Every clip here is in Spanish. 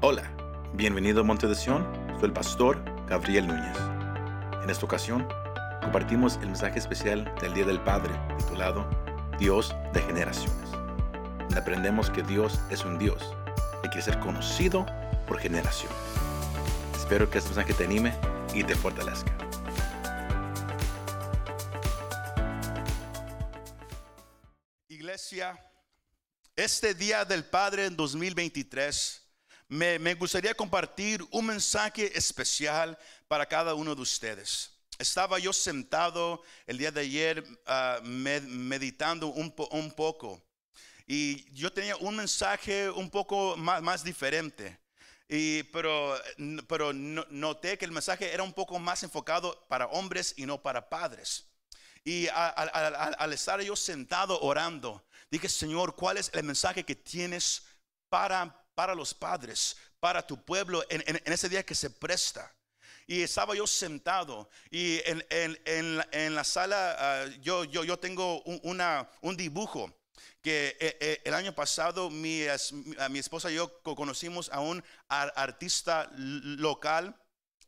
Hola, bienvenido a Monte de Sion, soy el pastor Gabriel Núñez. En esta ocasión, compartimos el mensaje especial del Día del Padre, titulado Dios de Generaciones. Aprendemos que Dios es un Dios que quiere ser conocido por generaciones. Espero que este mensaje te anime y te fortalezca. Iglesia, este Día del Padre en 2023, me, gustaría compartir un mensaje especial para cada uno de ustedes. Estaba yo sentado el día de ayer ah, med- meditando un, po- un poco y yo tenía un mensaje un poco más, diferente. Y, pero pero no- noté que el mensaje era un poco más enfocado para hombres y no para padres. Y al estar yo sentado orando, dije, Señor, ¿cuál es el mensaje que tienes para, para los padres, para tu pueblo en, en- en ese día que se presta? Y estaba yo sentado y en, en- la, sala ah, yo, yo, yo tengo un, una- un dibujo que eh, eh, el año pasado mi, mi esposa y yo co- conocimos a un ar- artista local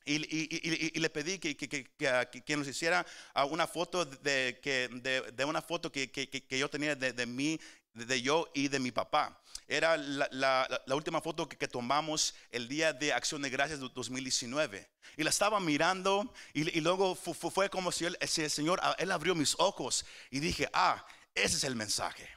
y, y- y- y- le pedí que, que- que- que- que nos hiciera ah, una foto de, de, de una foto que, yo tenía de, de mí, de yo y de mi papá. Era la, la- la- última foto que, que tomamos el día de Acción de Gracias de 2019. Y la estaba mirando y, y luego fu- fu- fue, como si, él, si el Señor, ah, Él abrió mis ojos y dije, ah, ese es el mensaje.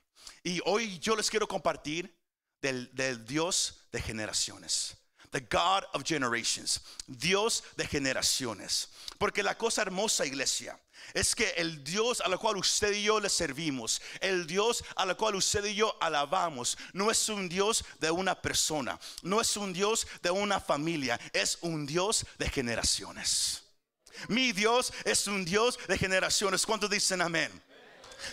Y hoy yo les quiero compartir del, del Dios de generaciones. The God of generations. Dios de generaciones. Porque la cosa hermosa, iglesia, es que el Dios a la cual usted y yo le servimos, el Dios a la cual usted y yo alabamos, no es un Dios de una persona, no es un Dios de una familia, es un Dios de generaciones. Mi Dios es un Dios de generaciones. ¿Cuántos dicen amén?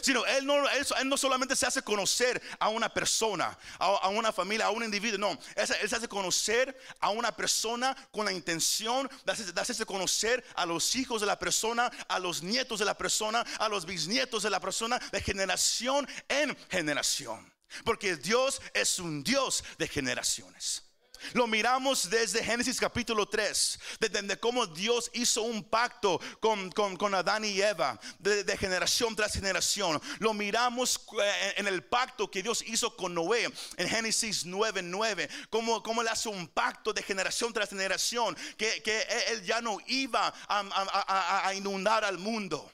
Sino él no, él, no solamente se hace conocer a una persona, a, a una familia, a un individuo, no. Él se hace conocer a una persona con la intención de hacerse, de hacerse conocer a los hijos de la persona, a los nietos de la persona, a los bisnietos de la persona, de generación en generación. Porque Dios es un Dios de generaciones. Lo miramos desde Génesis capítulo 3, desde de cómo Dios hizo un pacto con, con- con Adán y Eva, de, generación tras generación. Lo miramos eh, en el pacto que Dios hizo con Noé en Génesis 9, 9, cómo, cómo él hace un pacto de generación tras generación, que, que él ya no iba a- a inundar al mundo.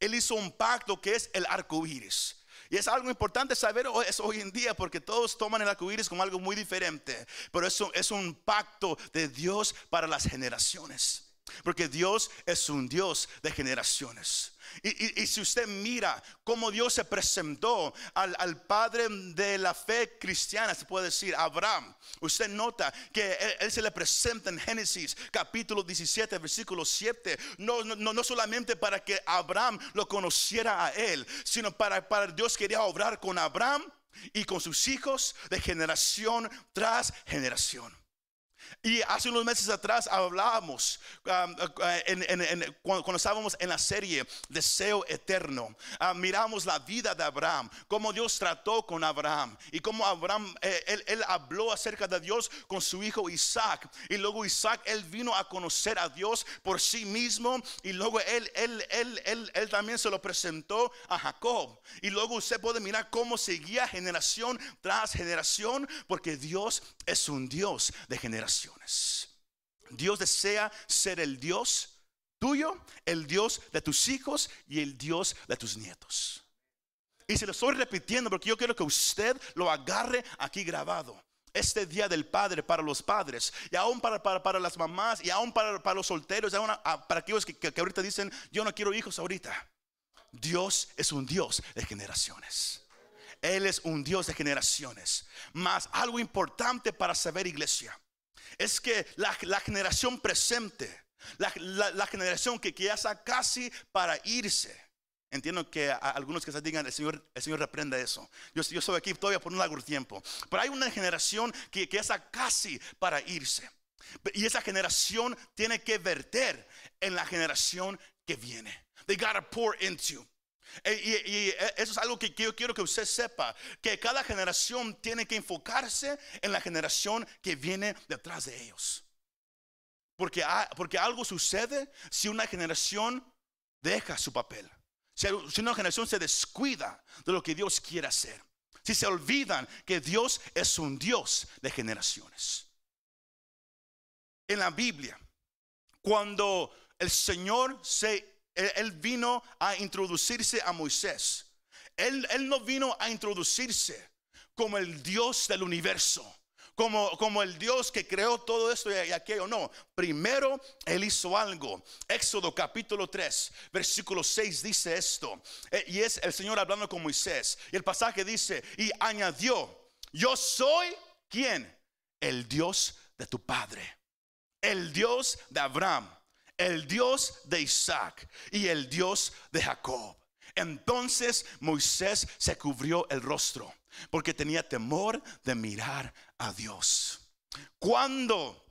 Él hizo un pacto que es el arco iris. Y es algo importante saber hoy- en día porque todos toman el arco iris como algo muy diferente. Pero eso es un pacto de Dios para las generaciones. Porque Dios es un Dios de generaciones. Y, si usted mira cómo Dios se presentó al, padre de la fe cristiana, se puede decir, Abraham, usted nota que él, él se le presenta en Génesis capítulo 17, versículo 7, no, no, no- no solamente para que Abraham lo conociera a él, sino para, para Dios quería obrar con Abraham y con sus hijos de generación tras generación. Y hace unos meses atrás hablábamos um, uh, en- en- cuando estábamos en la serie Deseo Eterno. ah, miramos la vida de Abraham, cómo Dios trató con Abraham y cómo Abraham, eh, él, él habló acerca de Dios con su hijo Isaac. Y luego Isaac, él vino a conocer a Dios por sí mismo. Y luego él, él, él, él, él también se lo presentó a Jacob. Y luego usted puede mirar cómo seguía generación tras generación, porque Dios es un Dios de generaciones. Dios desea ser el Dios tuyo, el Dios de tus hijos y el Dios de tus nietos. Y se lo estoy repitiendo porque yo quiero que usted lo agarre aquí grabado. Este día del padre para los padres y aún para, para, para las mamás y aún para, para los solteros, y aún para aquellos que, que- que ahorita dicen yo no quiero hijos ahorita. Dios es un Dios de generaciones. Él es un Dios de generaciones. Más algo importante para saber, iglesia, es que la, generación presente, la, generación que, que ya está casi para irse. Entiendo que a- algunos que se digan, el Señor, el Señor reprenda eso. Yo, yo estoy aquí todavía por un largo tiempo. Pero hay una generación que, que ya está casi para irse. Y esa generación tiene que verter en la generación que viene. They gotta pour into. E- Y, y eso es algo que yo quiero que usted sepa, que cada generación tiene que enfocarse en la generación que viene detrás de ellos. Porque, ha- porque algo sucede si una generación deja su papel. Si una generación se descuida de lo que Dios quiere hacer. Si se olvidan que Dios es un Dios de generaciones. En la Biblia, cuando el Señor se, él, vino a introducirse a Moisés, él, no vino a introducirse como el Dios del universo. Como, como el Dios que creó todo esto y, aquello. No, primero Él hizo algo. Éxodo capítulo 3, versículo 6 dice esto. Eh, y es el Señor hablando con Moisés. Y el pasaje dice, y añadió, yo soy, ¿quién? El Dios de tu Padre el Dios de Abraham, el Dios de Isaac y el Dios de Jacob. Entonces Moisés se cubrió el rostro porque tenía temor de mirar a Dios. Cuando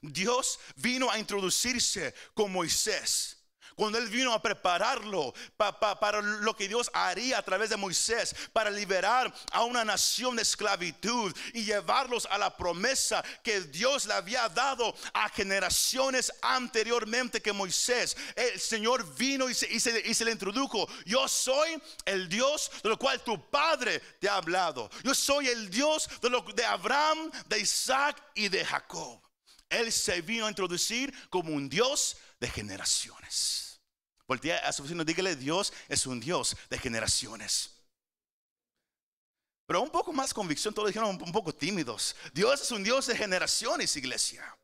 Dios vino a introducirse con Moisés, cuando Él vino a prepararlo pa- pa- para lo que Dios haría a través de Moisés, para liberar a una nación de esclavitud y llevarlos a la promesa que Dios le había dado a generaciones anteriormente que Moisés. El Señor vino y se, y se- y se le introdujo. Yo soy el Dios de lo cual tu Padre te ha hablado. Yo soy el Dios de, lo, de Abraham, de Isaac y de Jacob. Él se vino a introducir como un Dios de generaciones. Voltea a su vecino, dígale, Dios es un Dios de generaciones. Pero un poco más convicción, todos dijeron un, poco tímidos. Dios es un Dios de generaciones, iglesia.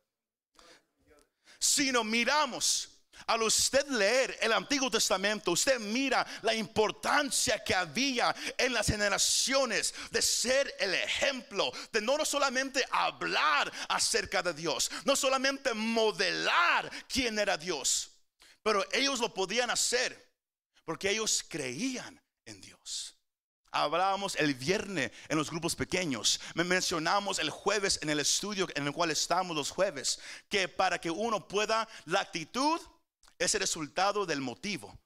Si no miramos, al usted leer el Antiguo Testamento, usted mira la importancia que había en las generaciones de ser el ejemplo, de no solamente hablar acerca de Dios, no solamente modelar quién era Dios, pero ellos lo podían hacer porque ellos creían en Dios. Hablábamos el viernes en los grupos pequeños. Me mencionamos el jueves en el estudio en el cual estamos los jueves. Que para que uno pueda, la actitud es el resultado del motivo.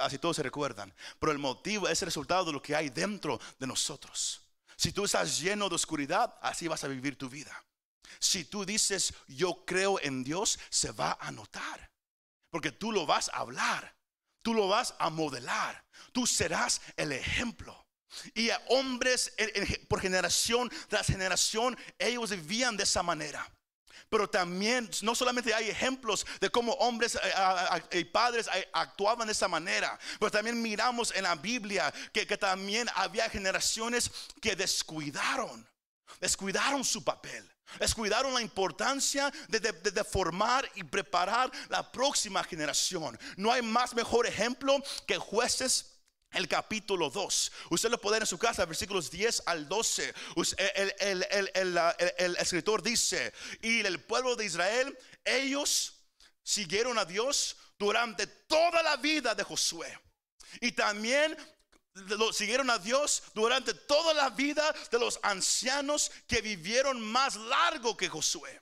Así, todos se recuerdan. Pero el motivo es el resultado de lo que hay dentro de nosotros. Si tú estás lleno de oscuridad, así vas a vivir tu vida. Si tú dices, yo creo en Dios, se va a notar. Porque tú lo vas a hablar. Tú lo vas a modelar. Tú serás el ejemplo. Y a hombres por generación tras generación, ellos vivían de esa manera. Pero también, no solamente hay ejemplos de cómo hombres eh, y padres eh, actuaban de esa manera, pero también miramos en la Biblia que, también había generaciones que descuidaron, descuidaron su papel. Descuidaron la importancia de- de formar y preparar la próxima generación. No hay más mejor ejemplo que jueces el capítulo 2. Usted lo puede ver en su casa, versículos 10 al 12. Us- El, escritor dice, y el pueblo de Israel, ellos siguieron a Dios durante toda la vida de Josué. Y también siguieron a Dios durante toda la vida de los ancianos que vivieron más largo que Josué.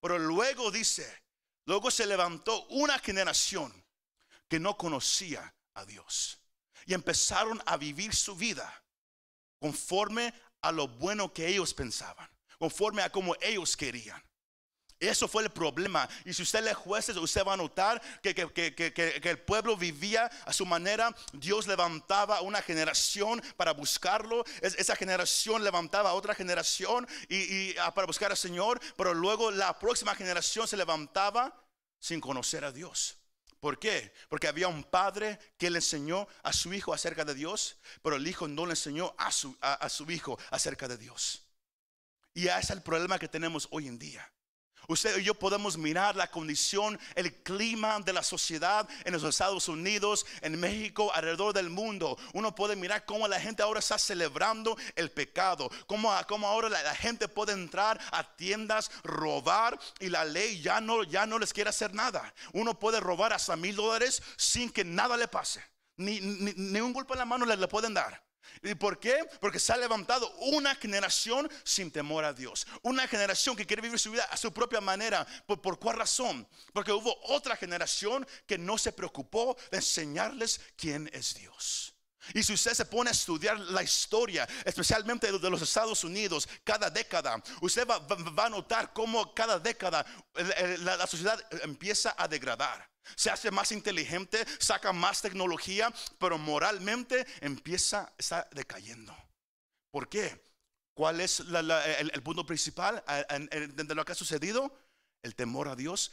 Pero luego dice, luego se levantó una generación que no conocía a Dios y empezaron a vivir su vida conforme a lo bueno que ellos pensaban, conforme a como ellos querían. Eso fue el problema. Y si usted lee jueces, usted va a notar que, que- que- que- el pueblo vivía a su manera. Dios levantaba una generación para buscarlo. Es- esa generación levantaba a otra generación y, y, ah, para buscar al Señor. Pero luego la próxima generación se levantaba sin conocer a Dios. ¿Por qué? Porque había un padre que le enseñó a su hijo acerca de Dios, pero el hijo no le enseñó a su, a- su hijo acerca de Dios. Y ese es el problema que tenemos hoy en día. Usted y yo podemos mirar la condición, el clima de la sociedad en los Estados Unidos, en México, alrededor del mundo. Uno puede mirar cómo la gente ahora está celebrando el pecado, cómo, cómo ahora la, gente puede entrar a tiendas, robar y la ley ya no, ya no les quiere hacer nada. Uno puede robar hasta mil dólares sin que nada le pase, ni, ni, ni un golpe en la mano le pueden dar. ¿Y por qué? Porque se ha levantado una generación sin temor a Dios. Una generación que quiere vivir su vida a su propia manera. ¿Por, por cuál razón? Porque hubo otra generación que no se preocupó de enseñarles quién es Dios. Y si usted se pone a estudiar la historia, especialmente de los Estados Unidos, cada década, usted va, a notar cómo cada década la sociedad empieza a degradar. Se hace más inteligente, saca más tecnología, pero moralmente empieza, está decayendo. ¿Por qué? ¿Cuál es el, el punto principal de lo que ha sucedido? El temor a Dios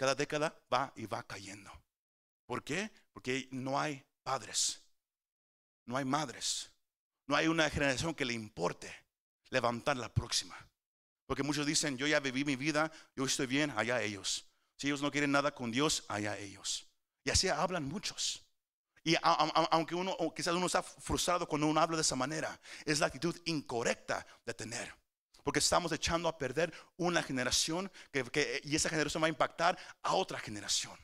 cada década va y va cayendo. ¿Por qué? Porque no hay padres, no hay madres, no hay una generación que le importe levantar la próxima. Porque muchos dicen, yo ya viví mi vida, yo estoy bien, allá ellos. Si ellos no quieren nada con Dios, allá ellos. Y así hablan muchos. Y aunque uno, quizás uno está frustrado cuando uno habla de esa manera, es la actitud incorrecta de tener. Porque estamos echando a perder una generación que, que- y esa generación va a impactar a otra generación.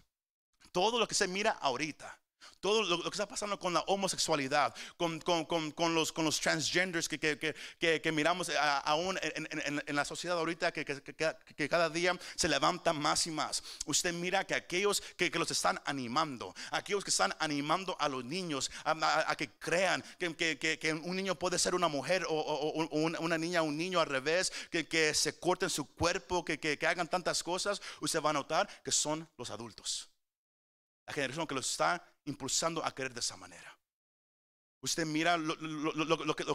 Todo lo que se mira ahorita, todo lo, que está pasando con la homosexualidad, con, los, los transgenders que, miramos a- aún en, la sociedad ahorita, que, cada día se levanta más y más. Usted mira que aquellos que, los están animando, aquellos que están animando a los niños a, que crean que, un niño puede ser una mujer o, o- o una, niña un niño al revés, que, se corten su cuerpo, que hagan tantas cosas, usted va a notar que son los adultos. La generación que los está impulsando a querer de esa manera. Usted mira lo,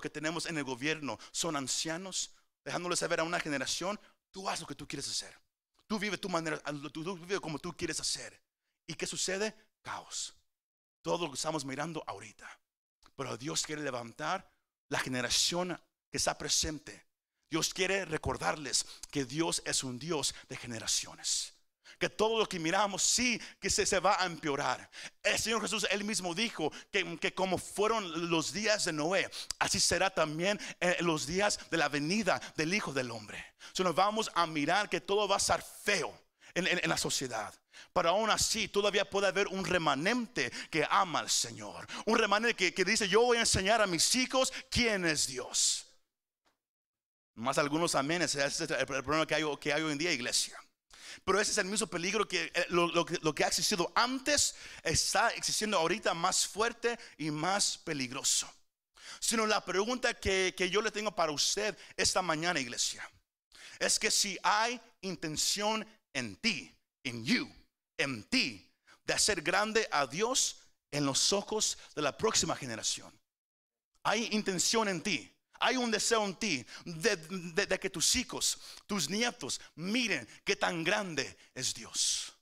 que, tenemos en el gobierno. Son ancianos, dejándole saber a una generación, tú haz lo que tú quieres hacer. Tú vive tu manera, tú, tú vive como tú quieres hacer. ¿Y qué sucede? Caos. Todo lo que estamos mirando ahorita. Pero Dios quiere levantar la generación que está presente. Dios quiere recordarles que Dios es un Dios de generaciones que todo lo que miramos sí que se, se va a empeorar. El Señor Jesús, él mismo dijo que, que como fueron los días de Noé, así será también en los días de la venida del Hijo del Hombre. So, nos vamos a mirar que todo va a estar feo. En, en- la sociedad, pero aún así todavía puede haber un remanente que ama al Señor, un remanente que, que dice: Yo voy a enseñar a mis hijos quién es Dios. Más algunos amenes, es el problema que hay, que hay hoy en día, iglesia. Pero ese es el mismo peligro que eh, lo, lo que lo que ha existido antes está existiendo ahorita más fuerte y más peligroso. Sino la pregunta que, que yo le tengo para usted esta mañana, iglesia, es que si hay intención en ti, en you, en ti, de hacer grande a Dios en los ojos de la próxima generación. Hay intención en ti. Hay un deseo en ti de, que tus hijos, tus nietos, miren qué tan grande es Dios.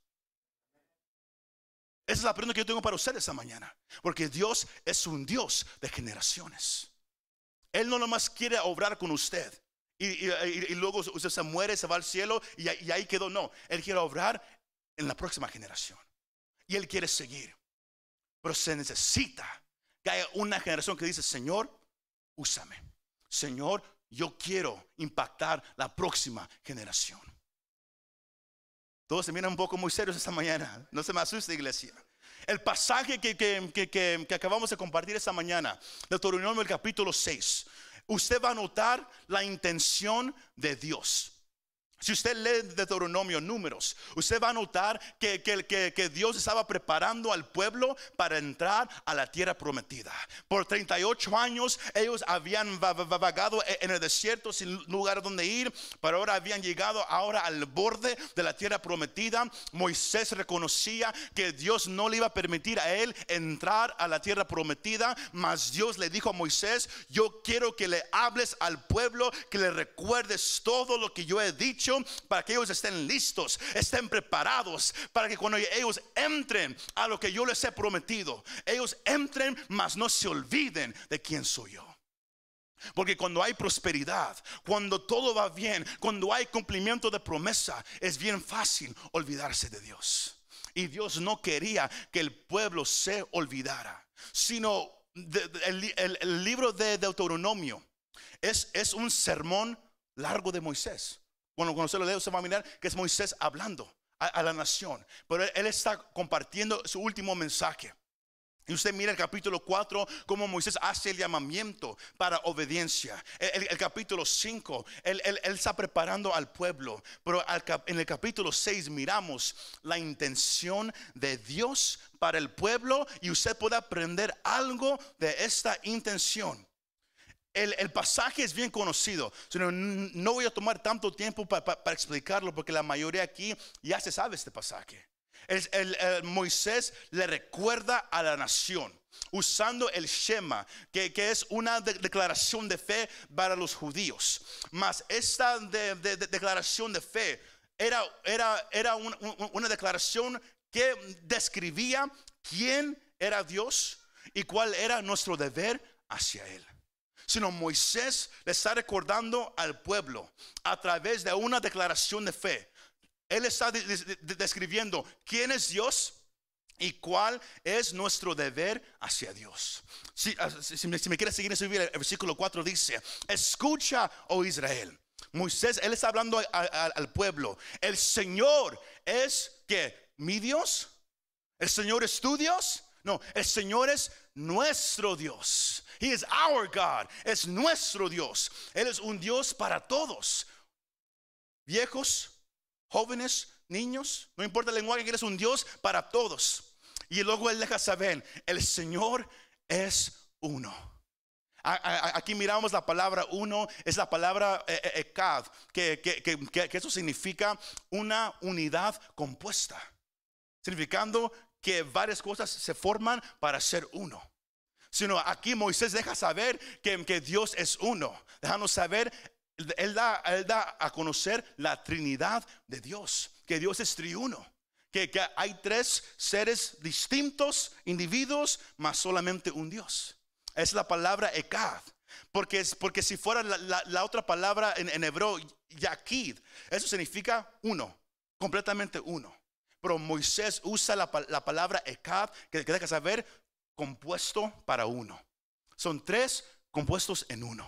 Esa es la pregunta que yo tengo para ustedes esta mañana. Porque Dios es un Dios de generaciones. Él no nomás quiere obrar con usted. Y, luego usted se muere, se va al cielo y ahí quedó. No, Él quiere obrar en la próxima generación. Y Él quiere seguir. Pero se necesita que haya una generación que dice, Señor, úsame. Señor, yo quiero impactar la próxima generación. Todos se miran un poco muy serios esta mañana. No se me asuste, iglesia. El pasaje que, que- que- acabamos de compartir esta mañana, Deuteronomio capítulo 6, usted va a notar la intención de Dios. Si usted lee Deuteronomio, números, usted va a notar que, que- que- Dios estaba preparando al pueblo para entrar a la tierra prometida. Por 38 años ellos habían va- va- vagado e, en el desierto sin lugar donde ir, pero ahora habían llegado ahora al borde de la tierra prometida. Moisés reconocía que Dios no le iba a permitir a él entrar a la tierra prometida, mas Dios le dijo a Moisés, yo quiero que le hables al pueblo, que le recuerdes todo lo que yo he dicho para que ellos estén listos, estén preparados, para que cuando ellos entren a lo que yo les he prometido, ellos entren, mas no se olviden de quién soy yo. Porque cuando hay prosperidad, cuando todo va bien, cuando hay cumplimiento de promesa, es bien fácil olvidarse de Dios. Y Dios no quería que el pueblo se olvidara, sino el, li- el- el libro de Deuteronomio es un sermón largo de Moisés. Cuando se lo lee, usted va a mirar que es Moisés hablando a, la nación. Pero él, está compartiendo su último mensaje. Y usted mira el capítulo 4, cómo Moisés hace el llamamiento para obediencia. El, capítulo 5, él, está preparando al pueblo. Pero al en el capítulo 6 miramos la intención de Dios para el pueblo y usted puede aprender algo de esta intención. El, pasaje es bien conocido. Sino, no voy a tomar tanto tiempo pa- pa- para explicarlo porque la mayoría aquí ya se sabe este pasaje. El, Moisés le recuerda a la nación usando el Shema, que, es una de- declaración de fe para los judíos. Mas esta de- de- de- declaración de fe era, era, era un- un- una declaración que describía quién era Dios y cuál era nuestro deber hacia Él sino Moisés le está recordando al pueblo a través de una declaración de fe. Él está de- de- de- describiendo quién es Dios y cuál es nuestro deber hacia Dios. Si, ah, si- me, si me quiere seguir en su el versículo 4 dice, escucha, oh Israel. Moisés, él está hablando al pueblo. El Señor es que mi Dios. El Señor es tu Dios. No, el Señor es nuestro Dios. He is our God. Es nuestro Dios. Él es un Dios para todos. Viejos, jóvenes, niños, no importa el lenguaje, Él es un Dios para todos. Y luego Él deja saber, el Señor es uno. Aquí miramos la palabra uno, es la palabra eh, eh, ekad, que- que- que- que eso significa una unidad compuesta, significando que varias cosas se forman para ser uno. Sino aquí Moisés deja saber que, que Dios es uno, dejando saber, él da, él da a conocer la Trinidad de Dios, que Dios es triuno. Que, que hay tres seres distintos, individuos, mas solamente un Dios. Es la palabra Ekad. Porque, porque si fuera la, la- otra palabra en, hebreo, Yakid, eso significa uno, completamente uno. Pero Moisés usa la, la palabra Ekad, que, que deja saber compuesto para uno. Son tres compuestos en uno.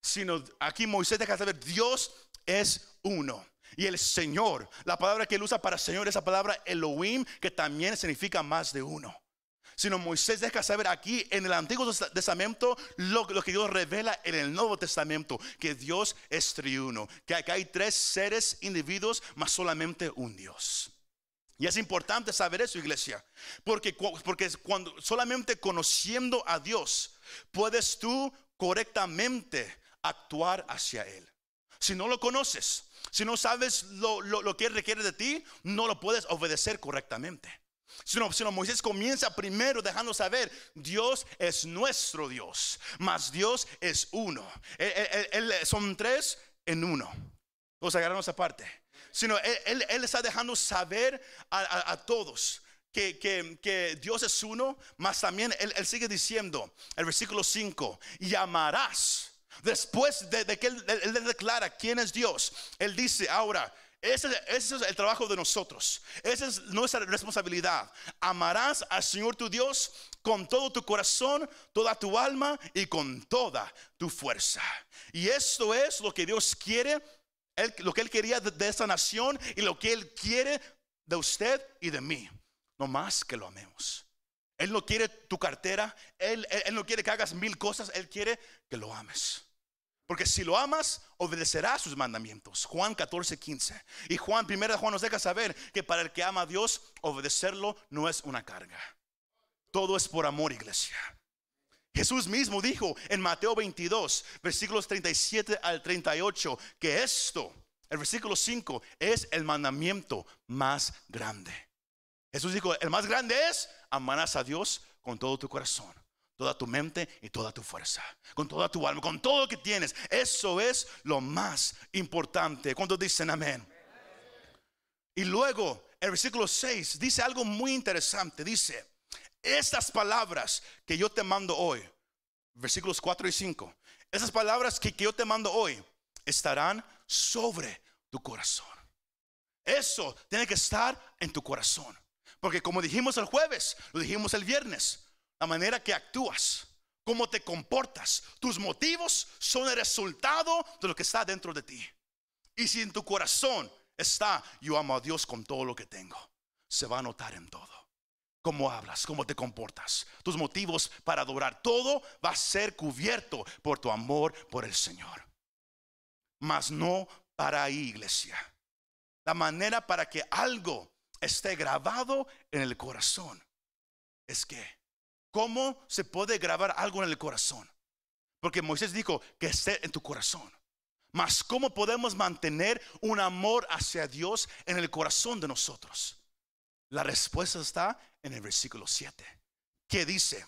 Sino aquí Moisés deja saber, Dios es uno. Y el Señor, la palabra que él usa para Señor es la palabra Elohim, que también significa más de uno sino Moisés deja saber aquí en el Antiguo Testamento lo, lo que Dios revela en el Nuevo Testamento, que Dios es triuno, que acá hay tres seres, individuos, más solamente un Dios. Y es importante saber eso, iglesia, porque, porque cuando solamente conociendo a Dios puedes tú correctamente actuar hacia Él. Si no lo conoces, si no sabes lo, lo- lo que Él requiere de ti, no lo puedes obedecer correctamente. Sino, sino Moisés comienza primero dejando saber, Dios es nuestro Dios, mas Dios es uno. Él- él- él- él- son tres en uno. Vamos a agarrarnos aparte. Sino él, él- él está dejando saber a, a- todos que, que- que Dios es uno, mas también él, él sigue diciendo, el versículo 5, llamarás. Después de, de que él, él- él declara quién es Dios, él dice ahora, ese, ese es el trabajo de nosotros. Esa es nuestra responsabilidad. Amarás al Señor tu Dios con todo tu corazón, toda tu alma y con toda tu fuerza. Y esto es lo que Dios quiere, lo que Él quería de, de esta nación y lo que Él quiere de usted y de mí. No más que lo amemos. Él no quiere tu cartera, él, él- no quiere que hagas mil cosas, Él quiere que lo ames. Porque si lo amas, obedecerás sus mandamientos. Juan 14, 15. Y Juan, primera Juan nos deja saber que para el que ama a Dios, obedecerlo no es una carga. Todo es por amor, iglesia. Jesús mismo dijo en Mateo 22, versículos 37 al 38, que esto, el versículo 5, es el mandamiento más grande. Jesús dijo, el más grande es amarás a Dios con todo tu corazón, toda tu mente y toda tu fuerza, con toda tu alma, con todo lo que tienes. Eso es lo más importante. ¿Cuántos dicen amén? Y luego el versículo 6 dice algo muy interesante. Dice, estas palabras que yo te mando hoy, versículos 4 y 5, esas palabras que, que yo te mando hoy estarán sobre tu corazón. Eso tiene que estar en tu corazón. Porque como dijimos el jueves, lo dijimos el viernes, la manera que actúas, cómo te comportas, tus motivos son el resultado de lo que está dentro de ti. Y si en tu corazón está, yo amo a Dios con todo lo que tengo, se va a notar en todo. Cómo hablas, cómo te comportas, tus motivos para adorar. Todo va a ser cubierto por tu amor por el Señor. Mas no para ahí, iglesia. La manera para que algo esté grabado en el corazón es que, ¿cómo se puede grabar algo en el corazón? Porque Moisés dijo que esté en tu corazón. Mas ¿cómo podemos mantener un amor hacia Dios en el corazón de nosotros? La respuesta está en el versículo 7, que dice,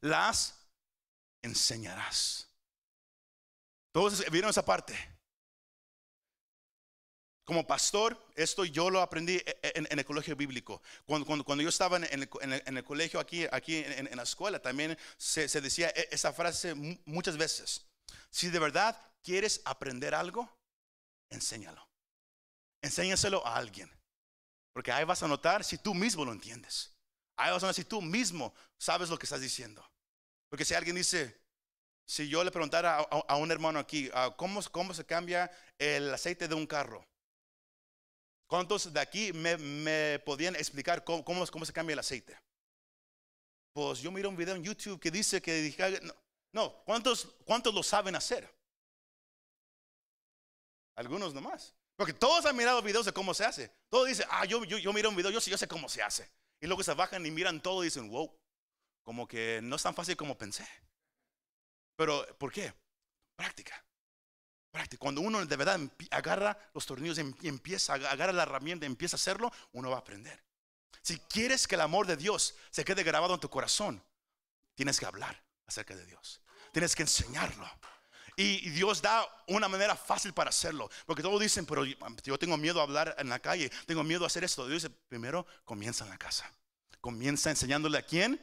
las enseñarás. Todos vieron esa parte. Como pastor, esto yo lo aprendí e, e, en, el colegio bíblico. Cuando, cuando, yo estaba en el, colegio aquí, aquí en, la escuela, también se, se decía e, esa frase muchas veces. Si de verdad quieres aprender algo, enséñalo. Enséñaselo a alguien. Porque ahí vas a notar si tú mismo lo entiendes. Ahí vas a notar si tú mismo sabes lo que estás diciendo. Porque si alguien dice, si yo le preguntara a, un hermano aquí, ah, ¿cómo, ¿cómo, se cambia el aceite de un carro? ¿Cuántos de aquí me, podían explicar cómo, cómo, se cambia el aceite? Pues yo miro un video en YouTube que dice que... No, no ¿cuántos, ¿cuántos lo saben hacer? Algunos nomás. Porque todos han mirado videos de cómo se hace. Todos dicen, ah, yo, yo, yo miro un video, yo, sé cómo se hace. Y luego se bajan y miran todo y dicen, wow, como que no es tan fácil como pensé. Pero, ¿por qué? Práctica. Práctica. Cuando uno de verdad agarra los tornillos y empieza, agarra la herramienta empieza a hacerlo, uno va a aprender. Si quieres que el amor de Dios se quede grabado en tu corazón, tienes que hablar acerca de Dios. Tienes que enseñarlo. Y Dios da una manera fácil para hacerlo. Porque todos dicen, pero yo tengo miedo a hablar en la calle, tengo miedo a hacer esto. Dios dice, primero comienza en la casa. Comienza enseñándole a quién?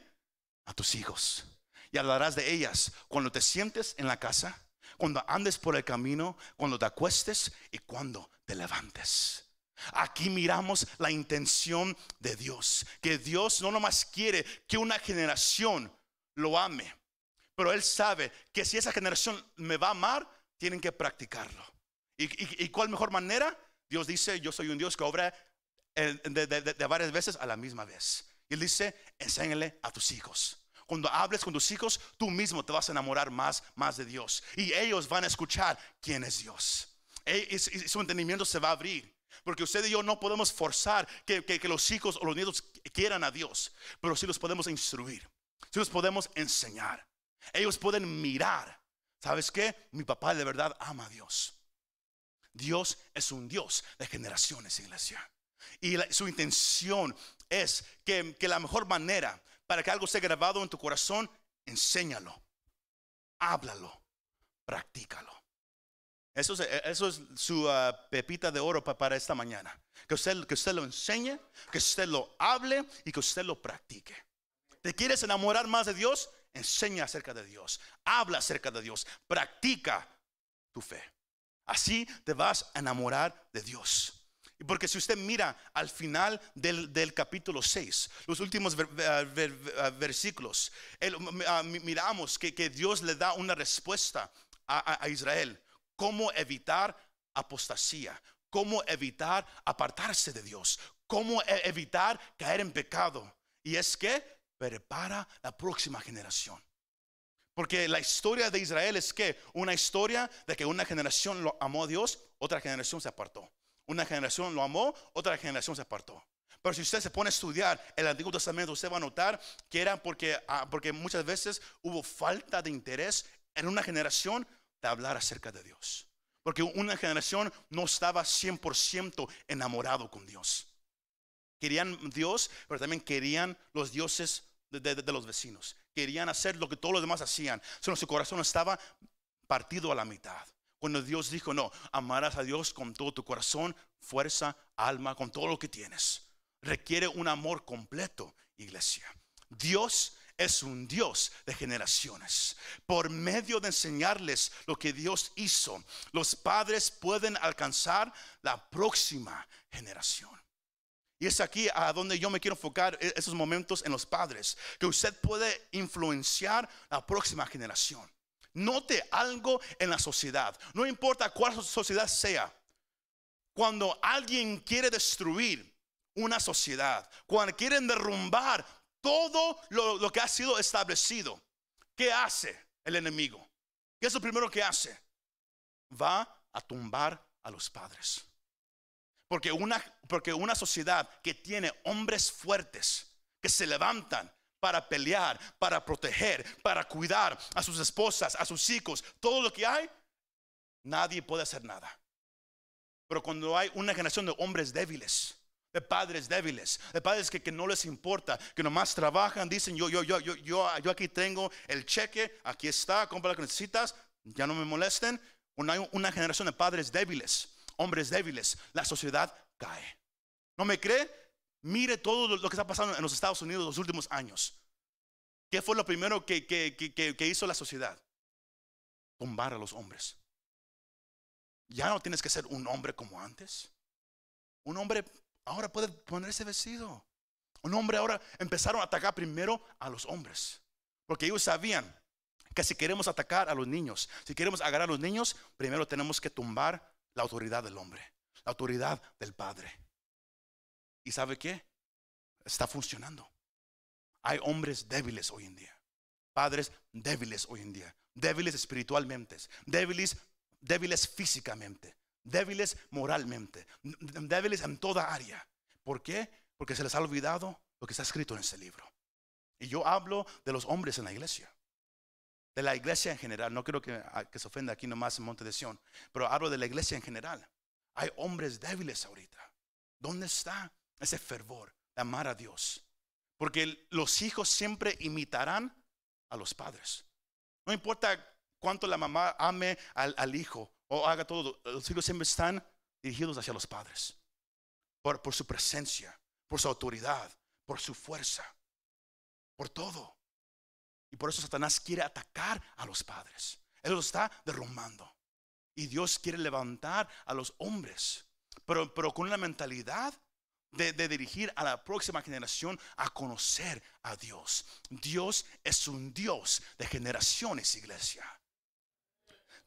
A tus hijos. Y hablarás de ellas cuando te sientes en la casa, cuando andes por el camino, cuando te acuestes y cuando te levantes. Aquí miramos la intención de Dios, que Dios no nomás quiere que una generación lo ame, pero Él sabe que si esa generación me va a amar, tienen que practicarlo. ¿Y, cuál mejor manera? Dios dice, yo soy un Dios que obra de, varias veces a la misma vez. Y Él dice, enséñale a tus hijos. Cuando hables con tus hijos, tú mismo te vas a enamorar más, más de Dios. Y ellos van a escuchar quién es Dios. Y, su entendimiento se va a abrir. Porque usted y yo no podemos forzar que, que, los hijos o los nietos quieran a Dios. Pero sí los podemos instruir. Sí los podemos enseñar. Ellos pueden mirar. ¿Sabes qué? Mi papá de verdad ama a Dios. Dios es un Dios de generaciones, iglesia. Y su intención es que, la mejor manera para que algo esté grabado en tu corazón, enséñalo, háblalo, practícalo. Eso es, su ah, pepita de oro para esta mañana. Que que usted lo enseñe, que usted lo hable y que usted lo practique. ¿Te quieres enamorar más de Dios? Enseña acerca de Dios, habla acerca de Dios, practica tu fe. Así te vas a enamorar de Dios. Y porque si usted mira al final del, capítulo 6, los últimos versículos, miramos que, Dios le da una respuesta a, a Israel. ¿Cómo evitar apostasía? ¿Cómo evitar apartarse de Dios? ¿Cómo e, evitar caer en pecado? Y es que prepara la próxima generación. Porque la historia de Israel es que una historia de que una generación lo amó a Dios, otra generación se apartó. Una generación lo amó, otra generación se apartó. Pero si usted se pone a estudiar el Antiguo Testamento, usted va a notar que era porque, ah, porque muchas veces hubo falta de interés en una generación de hablar acerca de Dios. Porque una generación no estaba 100% enamorado con Dios. Querían Dios, pero también querían los dioses de, los vecinos. Querían hacer lo que todos los demás hacían. Solo su corazón estaba partido a la mitad. Cuando Dios dijo, no, amarás a Dios con todo tu corazón, fuerza, alma, con todo lo que tienes. Requiere un amor completo, iglesia. Dios es un Dios de generaciones. Por medio de enseñarles lo que Dios hizo, los padres pueden alcanzar la próxima generación. Y es aquí a donde yo me quiero enfocar e-, esos momentos en los padres, que usted puede influenciar la próxima generación. Note algo en la sociedad, no importa cuál sociedad sea. Cuando alguien quiere destruir una sociedad, cuando quieren derrumbar todo lo, lo que ha sido establecido, ¿qué hace el enemigo? ¿Qué es lo primero que hace? Va a tumbar a los padres. Porque una, porque una sociedad que tiene hombres fuertes que se levantan para pelear, para proteger, para cuidar a sus esposas, a sus hijos, todo lo que hay, nadie puede hacer nada. Pero cuando hay una generación de hombres débiles, de padres débiles, de padres que, que, no les importa, que nomás trabajan, dicen yo, yo, yo, yo, yo, yo aquí tengo el cheque, aquí está, compra lo que necesitas, ya no me molesten. Una, una generación de padres débiles, hombres débiles, la sociedad cae. ¿No me cree? Mire todo lo que está pasando en los Estados Unidos los últimos años. ¿Qué fue lo primero que, que, que, que hizo la sociedad? Tumbar a los hombres. Ya no tienes que ser un hombre como antes. Un hombre ahora puede ponerse vestido. Un hombre ahora empezaron a atacar primero a los hombres. Porque ellos sabían que si queremos atacar a los niños, si queremos agarrar a los niños, primero tenemos que tumbar la autoridad del hombre, la autoridad del padre. ¿Y sabe qué? Está funcionando. Hay hombres débiles hoy en día, padres débiles hoy en día, débiles espiritualmente, débiles, débiles físicamente, débiles moralmente, débiles en toda área. ¿Por qué? Porque se les ha olvidado lo que está escrito en ese libro. Y yo hablo de los hombres en la iglesia, de la iglesia en general. No quiero que, que se ofenda aquí nomás en Monte de Sion, pero hablo de la iglesia en general. Hay hombres débiles ahorita. ¿Dónde está ese fervor de amar a Dios? Porque los hijos siempre imitarán a los padres. No importa cuánto la mamá ame al, al hijo o haga todo, los hijos siempre están dirigidos hacia los padres. Por, por su presencia, por su autoridad, por su fuerza, por todo. Por eso Satanás quiere atacar a los padres. Él los está derrumbando. Y Dios quiere levantar a los hombres, pero, pero con una mentalidad de, de, dirigir a la próxima generación a conocer a Dios. Dios es un Dios de generaciones, iglesia.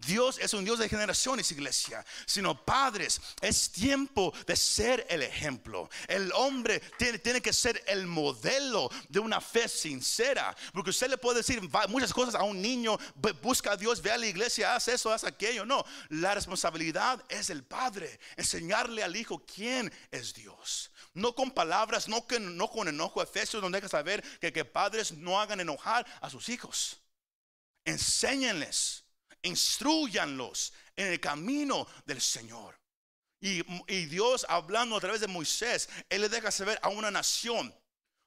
Dios es un Dios de generaciones, iglesia, sino padres. Es tiempo de ser el ejemplo. El hombre tiene, que ser el modelo de una fe sincera. Porque usted le puede decir muchas cosas a un niño, busca a Dios, ve a la iglesia, haz eso, haz aquello. No, la responsabilidad es el padre, enseñarle al hijo quién es Dios. No con palabras, no, que, no con enojo. Efesios donde hay que saber que, que padres no hagan enojar a sus hijos. Enséñenles instruyanlos en el camino del Señor. Y, Dios hablando a través de Moisés, Él le deja saber a una nación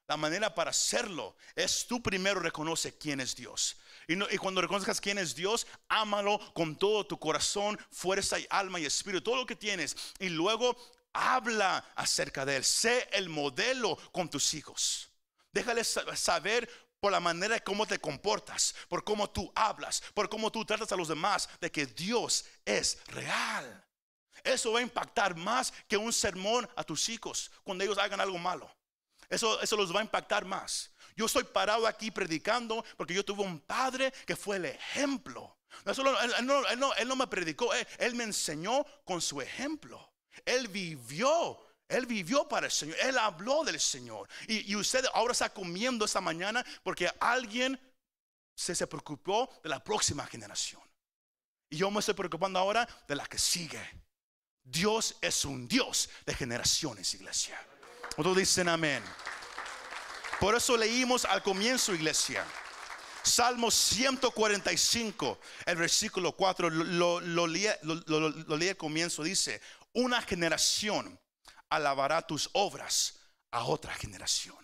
la manera para hacerlo es tú primero reconoce quién es Dios. Y, cuando reconozcas quién es Dios, ámalo con todo tu corazón, fuerza y alma y espíritu, todo lo que tienes. Y luego habla acerca de Él. Sé el modelo con tus hijos. Déjales saber por la manera como te comportas, por cómo tú hablas, por cómo tú tratas a los demás, de que Dios es real. Eso va a impactar más que un sermón a tus hijos cuando ellos hagan algo malo. Eso, eso los va a impactar más. Yo estoy parado aquí predicando porque yo tuve un padre que fue el ejemplo. él, no, él no me predicó, él, él me enseñó con su ejemplo. Él vivió él vivió para el Señor, Él habló del Señor. Y, usted ahora está comiendo esta mañana porque alguien se, se preocupó de la próxima generación. Y yo me estoy preocupando ahora de la que sigue. Dios es un Dios de generaciones, iglesia. Todos dicen amén. Por eso leímos al comienzo, iglesia. Salmo 145, el versículo 4, lo, lo, leí, lo leí al comienzo, dice, una generación alabará tus obras a otra generación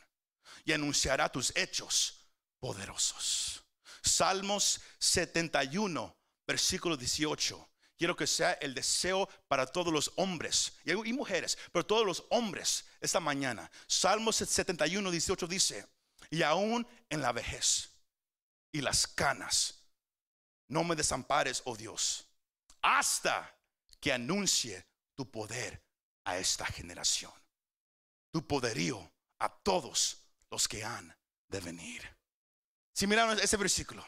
y anunciará tus hechos poderosos. Salmos 71, versículo 18. Quiero que sea el deseo para todos los hombres y mujeres, pero todos los hombres esta mañana. Salmos 71, 18 dice, y aún en la vejez y las canas, no me desampares, oh Dios, hasta que anuncie tu poder a esta generación. Tu poderío a todos los que han de venir. Si miran ese versículo,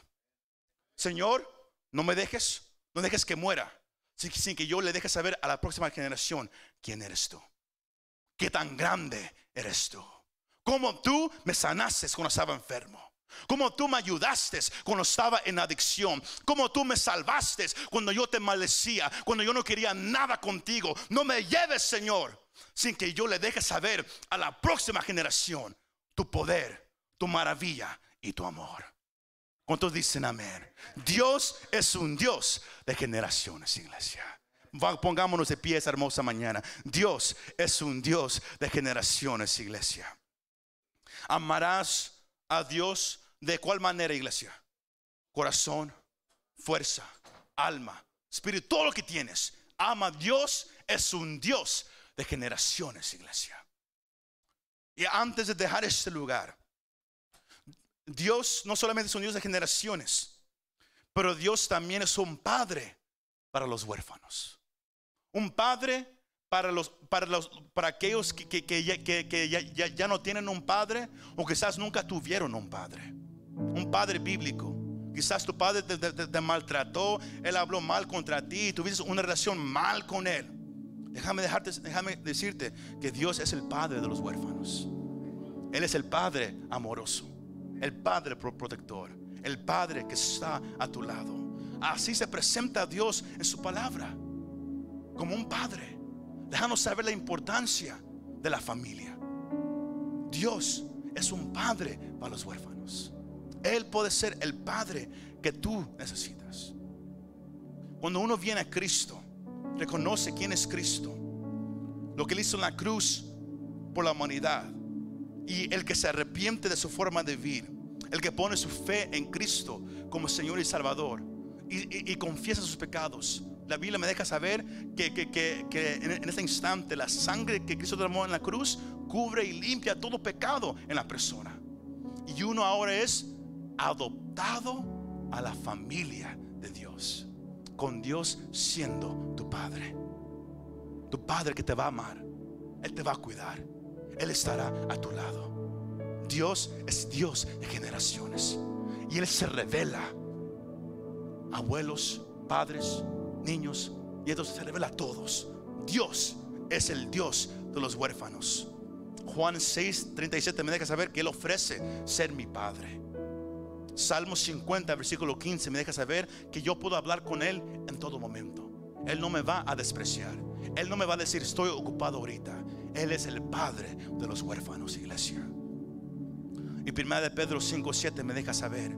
Señor, no me dejes, no dejes que muera, sin, que yo le deje saber a la próxima generación quién eres tú. qué tan grande eres tú. Como tú me sanaste cuando estaba enfermo. Como tú me ayudaste cuando estaba en adicción. Como tú me salvaste cuando yo te maldecía. Cuando yo no quería nada contigo. No me lleves, Señor, sin que yo le deje saber a la próxima generación tu poder, tu maravilla y tu amor. ¿Cuántos dicen amén? Dios es un Dios de generaciones, iglesia. Pongámonos de pie esa hermosa mañana. Dios es un Dios de generaciones, iglesia. Amarás a Dios de cuál manera, iglesia? Corazón, fuerza, alma, espíritu, todo lo que tienes. Ama a Dios, es un Dios de generaciones, iglesia. Y antes de dejar este lugar, Dios no solamente es un Dios de generaciones, pero Dios también es un padre para los huérfanos. Un padre para, los, para, los, para aquellos que, ya, no tienen un padre o quizás nunca tuvieron un padre. Un padre bíblico. Quizás tu padre te, maltrató, él habló mal contra ti, tuviste una relación mal con él. Déjame, dejarte, déjame decirte que Dios es el padre de los huérfanos. Él es el padre amoroso el Padre protector, el Padre que está a tu lado. Así se presenta a Dios en su palabra, como un Padre. Déjanos saber la importancia de la familia. Dios es un Padre para los huérfanos. Él puede ser el Padre que tú necesitas. Cuando uno viene a Cristo, reconoce quién es Cristo, lo que él hizo en la cruz por la humanidad y el que se arrepiente de su forma de vivir, el que pone su fe en Cristo como Señor y Salvador y, confiesa sus pecados. La Biblia me deja saber que, en, este instante la sangre que Cristo derramó en la cruz cubre y limpia todo pecado en la persona. Y uno ahora es adoptado a la familia de Dios, con Dios siendo tu Padre. Tu Padre que te va a amar, Él te va a cuidar. Él estará a tu lado. Dios es Dios de generaciones. Y Él se revela. Abuelos, padres, niños. Y entonces se revela a todos. Dios es el Dios de los huérfanos. Juan 6, 37 me deja saber que Él ofrece ser mi Padre. Salmo 50, versículo 15 me deja saber que yo puedo hablar con Él en todo momento. Él no me va a despreciar. Él no me va a decir estoy ocupado ahorita. Él es el Padre de los huérfanos, iglesia. Y primera de Pedro 5, 7 me deja saber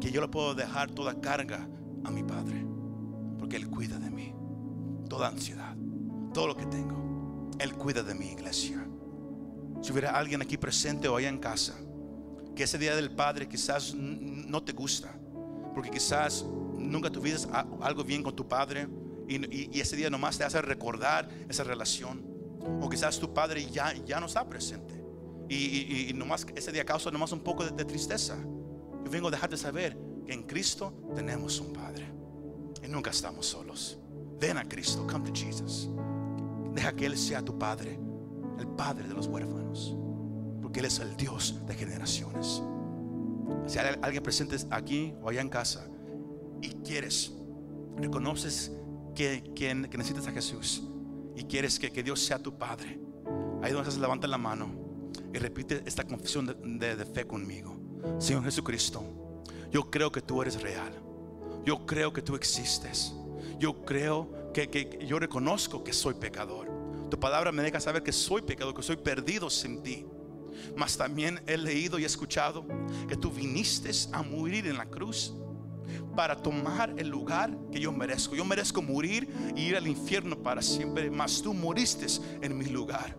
que yo le puedo dejar toda carga a mi Padre. Porque Él cuida de mí. Toda ansiedad, todo lo que tengo. Él cuida de mi iglesia. Si hubiera alguien aquí presente o allá en casa, que ese día del Padre quizás no te gusta, porque quizás nunca tuviste algo bien con tu Padre y, ese día nomás te hace recordar esa relación. O quizás tu Padre ya, ya no está presente y, nomás ese día causa nomás un poco de, tristeza. Yo vengo a dejarte saber que en Cristo tenemos un Padre y nunca estamos solos. Ven a Cristo, come to Jesus. Deja que Él sea tu Padre, el Padre de los huérfanos, porque Él es el Dios de generaciones. Si hay alguien presente aquí o allá en casa y quieres, reconoces que, necesitas a Jesús y quieres que, Dios sea tu Padre, ahí donde se levanta la mano y repite esta confesión de, fe conmigo. Señor Jesucristo, yo creo que tú eres real. Yo creo que tú existes. Yo creo que, que, yo reconozco que soy pecador. Tu palabra me deja saber que soy pecador, que soy perdido sin ti. Mas también he leído y escuchado que tú viniste a morir en la cruz para tomar el lugar que yo merezco. Yo merezco morir y ir al infierno para siempre, mas tú moriste en mi lugar.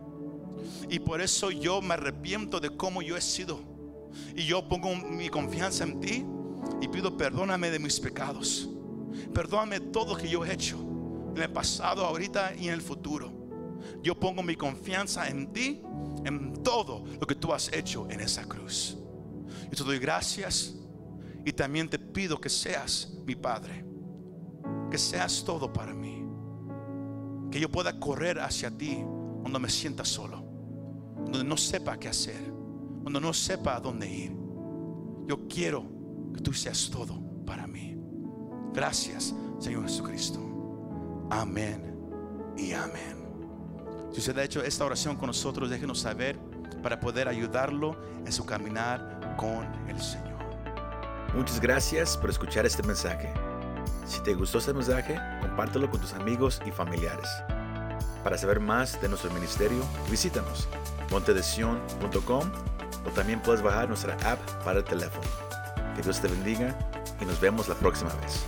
Y por eso yo me arrepiento de cómo yo he sido. Y yo pongo mi confianza en ti y pido perdóname de mis pecados. Perdóname todo lo que yo he hecho en el pasado, ahorita y en el futuro. Yo pongo mi confianza en ti, en todo lo que tú has hecho en esa cruz. Y te doy gracias y también te pido que seas mi Padre, que seas todo para mí, que yo pueda correr hacia ti cuando me sienta solo donde no sepa qué hacer, cuando no sepa a dónde ir. Yo quiero que tú seas todo para mí. Gracias, Señor Jesucristo. Amén y amén. Si usted ha hecho esta oración con nosotros, déjenos saber para poder ayudarlo en su caminar con el Señor. Muchas gracias por escuchar este mensaje. Si te gustó este mensaje, compártelo con tus amigos y familiares. Para saber más de nuestro ministerio, visítanos montedesion.com o también puedes bajar nuestra app para el teléfono. Que Dios te bendiga y nos vemos la próxima vez.